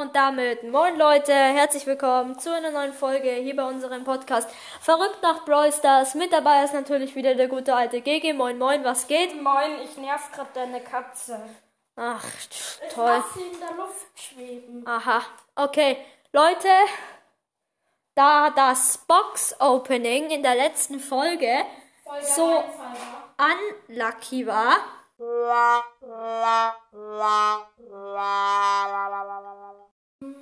Und damit, moin Leute, herzlich willkommen zu einer neuen Folge hier bei unserem Podcast Verrückt nach Brawl Stars. Mit dabei ist natürlich wieder der gute alte GG. Moin Moin, was geht? Moin, ich nerv grad deine Katze. Ach, Ich toll. lass sie in der Luft schweben. Aha, okay. Leute, da das Box-Opening in der letzten Folge der so unlucky war,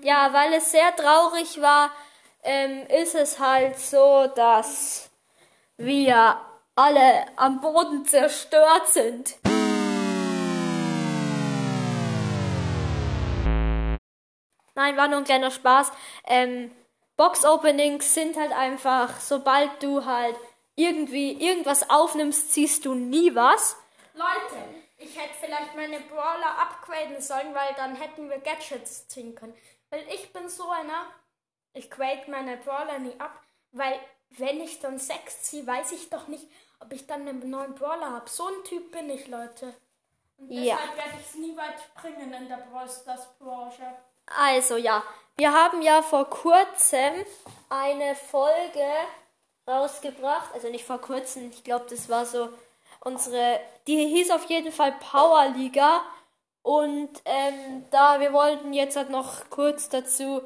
ja, weil es sehr traurig war, ähm, ist es halt so, dass wir alle am Boden zerstört sind. Nein, war nur ein kleiner Spaß. Ähm, Box-Openings sind halt einfach, sobald du halt irgendwie irgendwas aufnimmst, ziehst du nie was. Leute, ich hätte vielleicht meine Brawler upgraden sollen, weil dann hätten wir Gadgets ziehen können. Weil ich bin so einer, ich grade meine Brawler nie ab, weil wenn ich dann 6 ziehe, weiß ich doch nicht, ob ich dann einen neuen Brawler habe. So ein Typ bin ich, Leute. Und Ja. deshalb werde ich es nie weit bringen in der Brawl Stars Branche. Also ja, wir haben ja vor kurzem eine Folge rausgebracht. Also nicht vor kurzem, ich glaube, das war so unsere, die hieß auf jeden Fall Power Liga. Und ähm, da, wir wollten jetzt halt noch kurz dazu,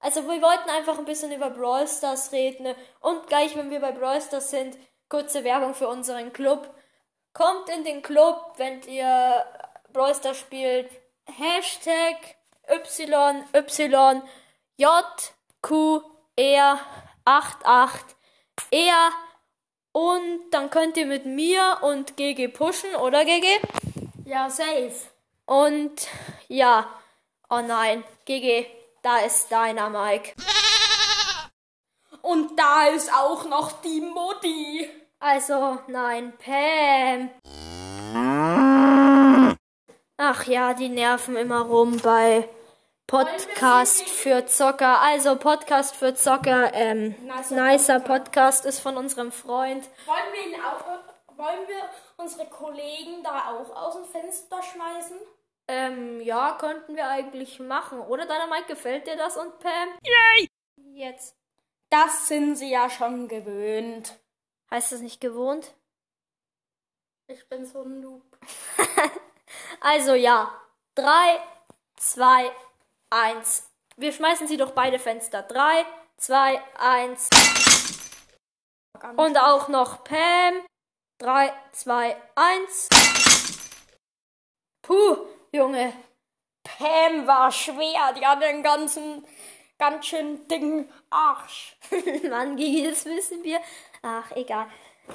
also wir wollten einfach ein bisschen über Brawl Stars reden. Und gleich, wenn wir bei Brawl Stars sind, kurze Werbung für unseren Club. Kommt in den Club, wenn ihr Brawl Stars spielt. Hashtag YYJQR88 er und dann könnt ihr mit mir und GG pushen, oder GG? Ja, safe. Und ja, oh nein, GG, da ist deiner Mike. Und da ist auch noch die Mutti. Also, nein, Pam. Ach ja, die nerven immer rum bei Podcast für Zocker. Also, Podcast für Zocker, ähm, Nicer nicer Podcast ist von unserem Freund. Wollen wir ihn auch, wollen wir unsere Kollegen da auch aus dem Fenster schmeißen? Ähm, ja, könnten wir eigentlich machen. Oder deiner Mike, gefällt dir das und Pam? Yay! Jetzt. Das sind sie ja schon gewöhnt. Heißt das nicht gewohnt? Ich bin so ein Noob. Also ja. Drei, zwei, eins. Wir schmeißen sie durch beide Fenster. Drei, zwei, eins. Und auch noch Pam. Drei, zwei, eins. Puh, Junge. Pam war schwer, die hat den ganzen, ganz schön dicken Arsch. Mann, Gigi, das wissen wir. Ach, egal.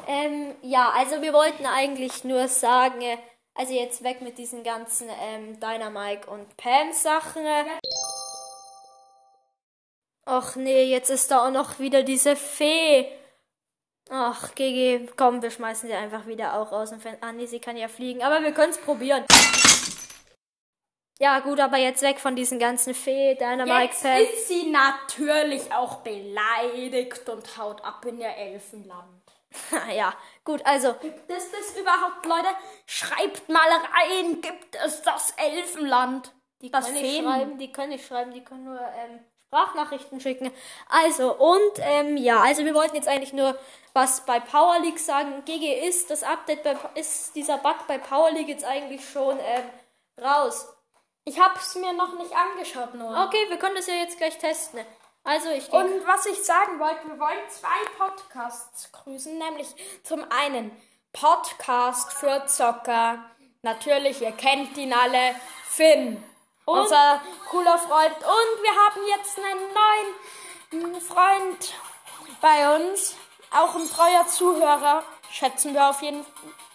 Ähm, ja, also wir wollten eigentlich nur sagen, äh, also jetzt weg mit diesen ganzen ähm, Dynamike und Pam Sachen. äh. Och nee, jetzt ist da auch noch wieder diese Fee. Ach, Gigi, komm, wir schmeißen sie einfach wieder auch aus dem Fenster. Ah, nee, sie kann ja fliegen, aber wir können es probieren. Ja, gut, aber jetzt weg von diesen ganzen Fee, Dynamike, Jetzt Pam. ist sie natürlich auch beleidigt und haut ab in ihr Elfenland. ja, gut, also Gibt es das überhaupt, Leute? Schreibt mal rein, gibt es das Elfenland? Die das können nicht Feen- schreiben, die können nicht schreiben, die können nur ähm, Sprachnachrichten schicken. Also, und ähm, ja, also wir wollten jetzt eigentlich nur was bei Power League sagen. GG ist das Update bei ist dieser Bug bei Power League jetzt eigentlich schon ähm, raus. Ich hab's mir noch nicht angeschaut, nur. Okay, wir können das ja jetzt gleich testen. Also ich gehe. Und was ich sagen wollte, wir wollen zwei Podcasts grüßen, nämlich zum einen Podcast für Zocker. Natürlich, ihr kennt ihn alle, Finn. unser cooler Freund. Und wir haben jetzt einen neuen Freund bei uns. Auch ein treuer Zuhörer. Schätzen wir auf jeden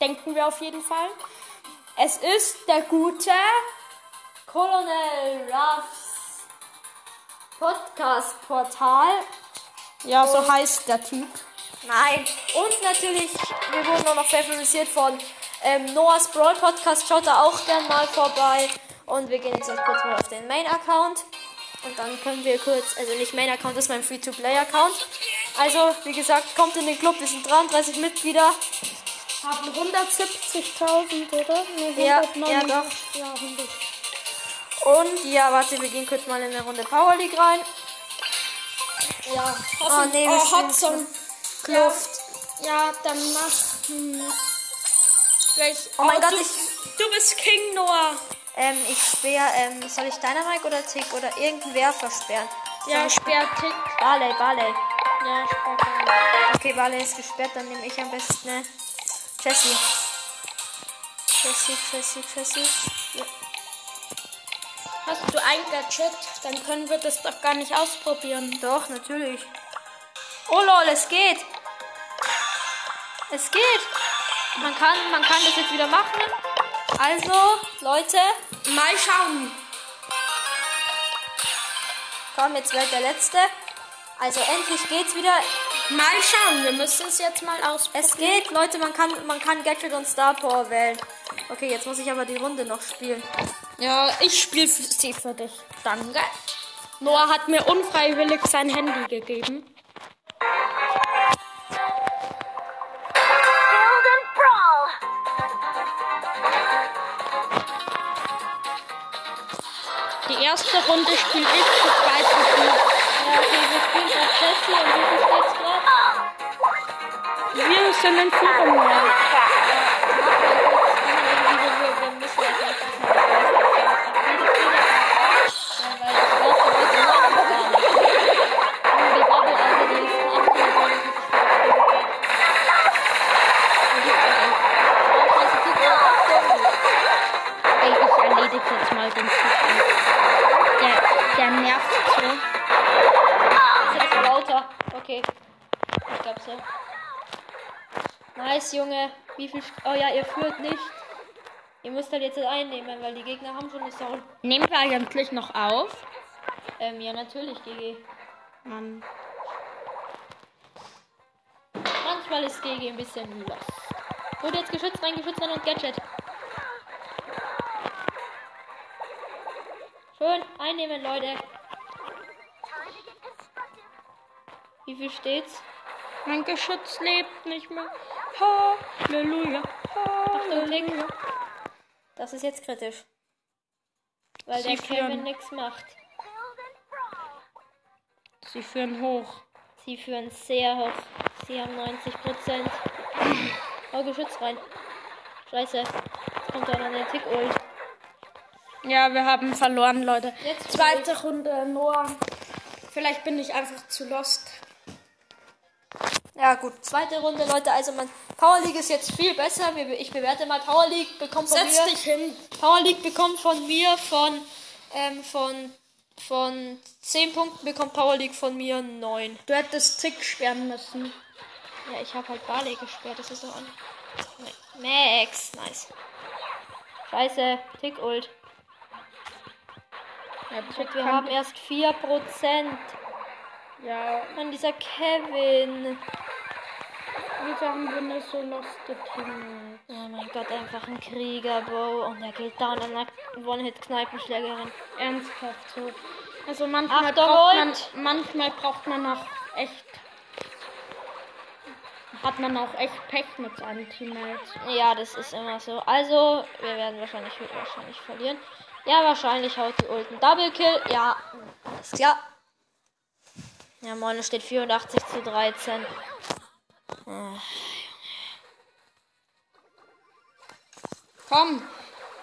denken wir auf jeden Fall. Es ist der gute Colonel Ruffs Podcast Portal. Ja, so heißt der Typ. Nein. Und natürlich, wir wurden auch noch favorisiert von ähm, Noahs Brawl Podcast. Schaut da auch gern mal vorbei. Und wir gehen jetzt noch kurz mal auf den Main-Account. Und dann können wir kurz, also nicht Main-Account, das ist mein Free-to-Play-Account. Also, wie gesagt, kommt in den Club. Wir sind 33 Mitglieder. Haben 170.000, oder? Nee, Ja, 109. ja, doch. Ja, 100. Und ja, warte, wir gehen kurz mal in eine Runde Power League rein. Ja, Oh nee, wir oh, spielen Hudson. Kluft. Ja, dann mach. Hm, Oh mein Gott, du, ich- du bist King Noah. Ähm, ich sperr, ähm, soll ich Dynamite oder Tick oder irgendeinen Werfer sperren? Ja, sperr Tick. Barley, Barley. Ja, sperr Barley. Okay, Barley ist gesperrt, dann nehme ich am besten ne? Jessie. Jessie, Jessie, Jessie. Ja. Hast du ein Gadget? Dann können wir das doch gar nicht ausprobieren. Doch, natürlich. Oh lol, es geht. Es geht. Man kann, man kann das jetzt wieder machen. Also, Leute, Mal schauen. komm, jetzt wird der letzte. Also endlich geht's wieder. Mal schauen. Wir müssen es jetzt mal ausprobieren. Es geht, Leute, man kann, man kann Gadget und Star Power wählen. Okay, jetzt muss ich aber die Runde noch spielen. Ja, ich spiele sie für dich. Danke. Noah hat mir unfreiwillig sein Handy gegeben. Die erste Runde spiele ich, die zweite du. Ja, okay, wir spielen auf Jessie und wie viel steht's gerade? Wir sind in Führung. Ja. Ich erledige jetzt mal den Typen. Der, der nervt so. lauter. Okay. Ich glaube so. Nice, Junge. Wie viel. St oh ja, ihr führt nicht. Ihr müsst halt jetzt einnehmen, weil die Gegner haben schon eine Soul. Nehmen wir eigentlich noch auf? Ähm, ja, natürlich, GG. Mann. Manchmal ist GG ein bisschen lost. Gut, jetzt Geschütz rein, Geschütz rein und Gadget. Schön, einnehmen, Leute. Wie viel steht's? Mein Geschütz lebt nicht mehr. Halleluja. Halleluja. Das ist jetzt kritisch. Weil Sie der Kevin nichts macht. Sie führen hoch. Sie führen sehr hoch. Sie haben 90 Prozent. Oh, Geschütz rein. Scheiße. Jetzt kommt da noch eine Tick-Ult. Ja, wir haben verloren, Leute. Jetzt Zweite Runde, Noah. Vielleicht bin ich einfach zu lost. Ja, gut. Zweite Runde, Leute. Also, man, Power League ist jetzt viel besser. Ich bewerte mal Power League. Bekommt von Setz mir. dich hin. Power League bekommt von mir von, ähm, von, von 10 Punkten bekommt Power League von mir 9. Du hättest Tick sperren müssen. Ja, ich habe halt Barley gesperrt. Das ist doch an. Max. Nice. Scheiße. Tick-Ult. Ja, Tick Wir haben erst 4%. ja, Mann, dieser Kevin. wieso haben wir nur so loste Teammates? Oh mein Gott, einfach ein Krieger, Bro. Und er geht down an einer One-Hit-Kneipenschlägerin. Ernsthaft so. Also manchmal Achtung, braucht man, Ult. manchmal braucht man auch echt, hat man auch echt Pech mit seinen Teammates. Ja, das ist immer so. Also, wir werden wahrscheinlich, wahrscheinlich verlieren. Ja, wahrscheinlich haut die Ulten Double Kill. Ja, alles klar. Ja, moin, es steht 84 zu 13. Komm,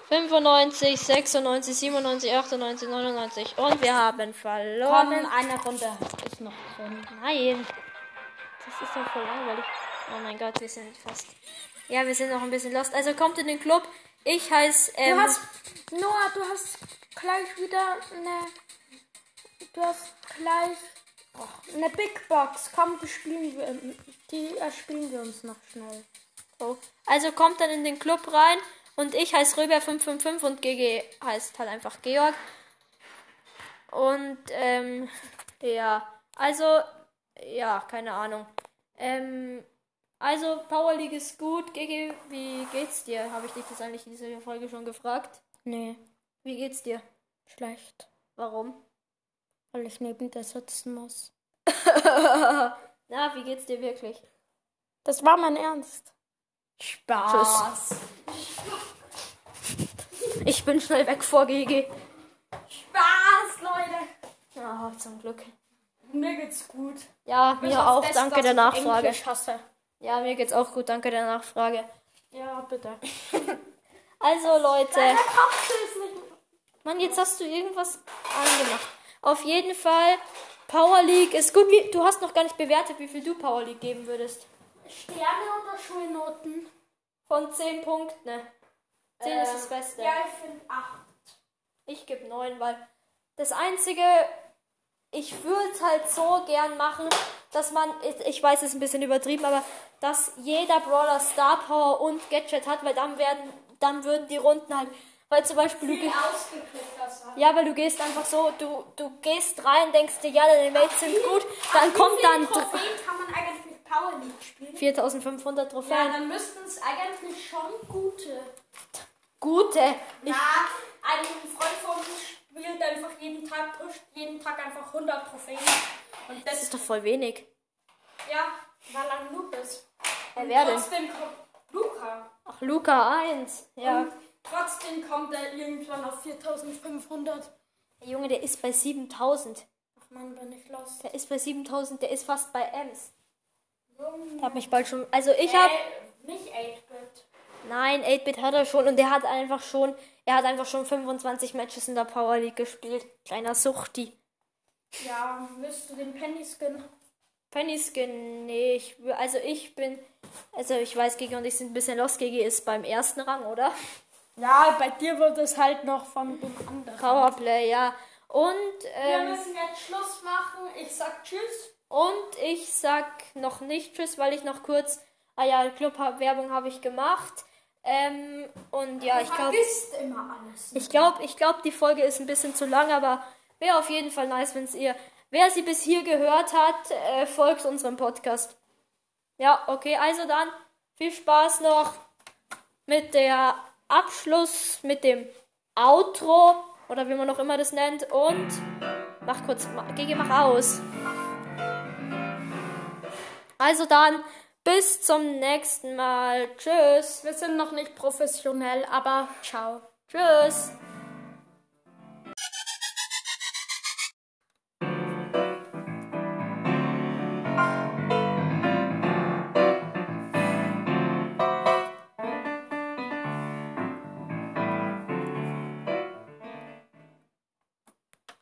95, 96, 97, 98, 99. Und wir haben komm in verloren. einer Runde. Ist noch drin. Nein. Das ist doch voll langweilig. Oh mein Gott, wir sind fast. Ja, wir sind noch ein bisschen lost. Also kommt in den Club. Ich heiße. Ähm, Du hast, Noah, du hast gleich wieder eine, du hast gleich oh, eine Big Box. Komm, die spielen wir, die erspielen wir uns noch schnell. Oh. Also kommt dann in den Club rein und ich heiße Röber555 und GG heißt halt einfach Georg. Und ähm, ja, also ja, keine Ahnung. Ähm, also Power League ist gut. GG, wie geht's dir? Habe ich dich das eigentlich in dieser Folge schon gefragt? Nee, Wie geht's dir? schlecht, Warum? weil ich neben dir sitzen muss. Na, wie geht's dir wirklich? Das war mein Ernst. Spaß. Ich bin schnell weg vor GG. Spaß, Leute. Ja, zum Glück. Mir geht's gut. Ja, mir auch. das, danke der ich Nachfrage. Englisch hasse. Ja, mir geht's auch gut. Danke der Nachfrage. Ja, bitte. Also, Leute. Mann, jetzt hast du irgendwas angemacht. Auf jeden Fall, Power League ist gut. Wie, du hast noch gar nicht bewertet, wie viel du Power League geben würdest. Sterne oder Schulnoten? Von 10 Punkten. Ne? 10 ist das Ähm, Beste. Ja, ich finde 8. Ich gebe 9, weil das Einzige, ich würde es halt so gern machen, dass man, ich- ich weiß, es ist ein bisschen übertrieben, aber dass jeder Brawler Star Power und Gadget hat, weil dann werden, dann würden die Runden halt, weil zum Beispiel du, das hat. ja, weil du gehst einfach so, du, du gehst rein, denkst dir, ja, deine Mates sind gut, dann kommt dann Trophäen kann man eigentlich mit Power League spielen? 4500 Ja, Trophäen. dann müssten es eigentlich schon gute. Gute. Ich, Ja, ein Freund von uns spielt einfach jeden Tag, pusht jeden Tag einfach 100 Trophäen. Und das das ist doch voll wenig. ja, weil er ein Noob ist. Und wer denn? Trotzdem kommt Luca. Ach, Luca 1. Ja. Und trotzdem kommt er irgendwann auf 4500. Der Junge, der ist bei 7000. Ach man, bin ich los. Der ist bei 7000, der ist fast bei Ems. Der hat mich bald schon. Also ich habe. Äh, nicht 8-Bit. Nein, 8-Bit hat er schon und der hat einfach schon. Er hat einfach schon 25 Matches in der Power League gespielt. Kleiner Suchti. Ja, willst du den Penny Skin? Penny Skin, nee, ich, also ich bin. Also ich weiß, Gigi und ich sind ein bisschen los. Gigi ist beim ersten Rang, oder? Ja, bei dir wird es halt noch von dem anderen. Powerplay, ja. Und, Wir ähm, müssen jetzt Schluss machen. Ich sag Tschüss. und ich sag noch nicht Tschüss, weil ich noch kurz. Ah ja, Club-Werbung habe ich gemacht. Ähm, und ja, ich glaube. Alles. Ich glaube, ich glaub, die Folge ist ein bisschen zu lang, aber wäre auf jeden Fall nice, wenn es ihr, wer sie bis hier gehört hat, äh, folgt unserem Podcast. Ja, okay, also dann viel Spaß noch mit der Abschluss, mit dem Outro oder wie man noch immer das nennt und mach kurz, Gigi, mach aus. Also dann, bis zum nächsten Mal. Tschüss. Wir sind noch nicht professionell, aber ciao. Tschüss.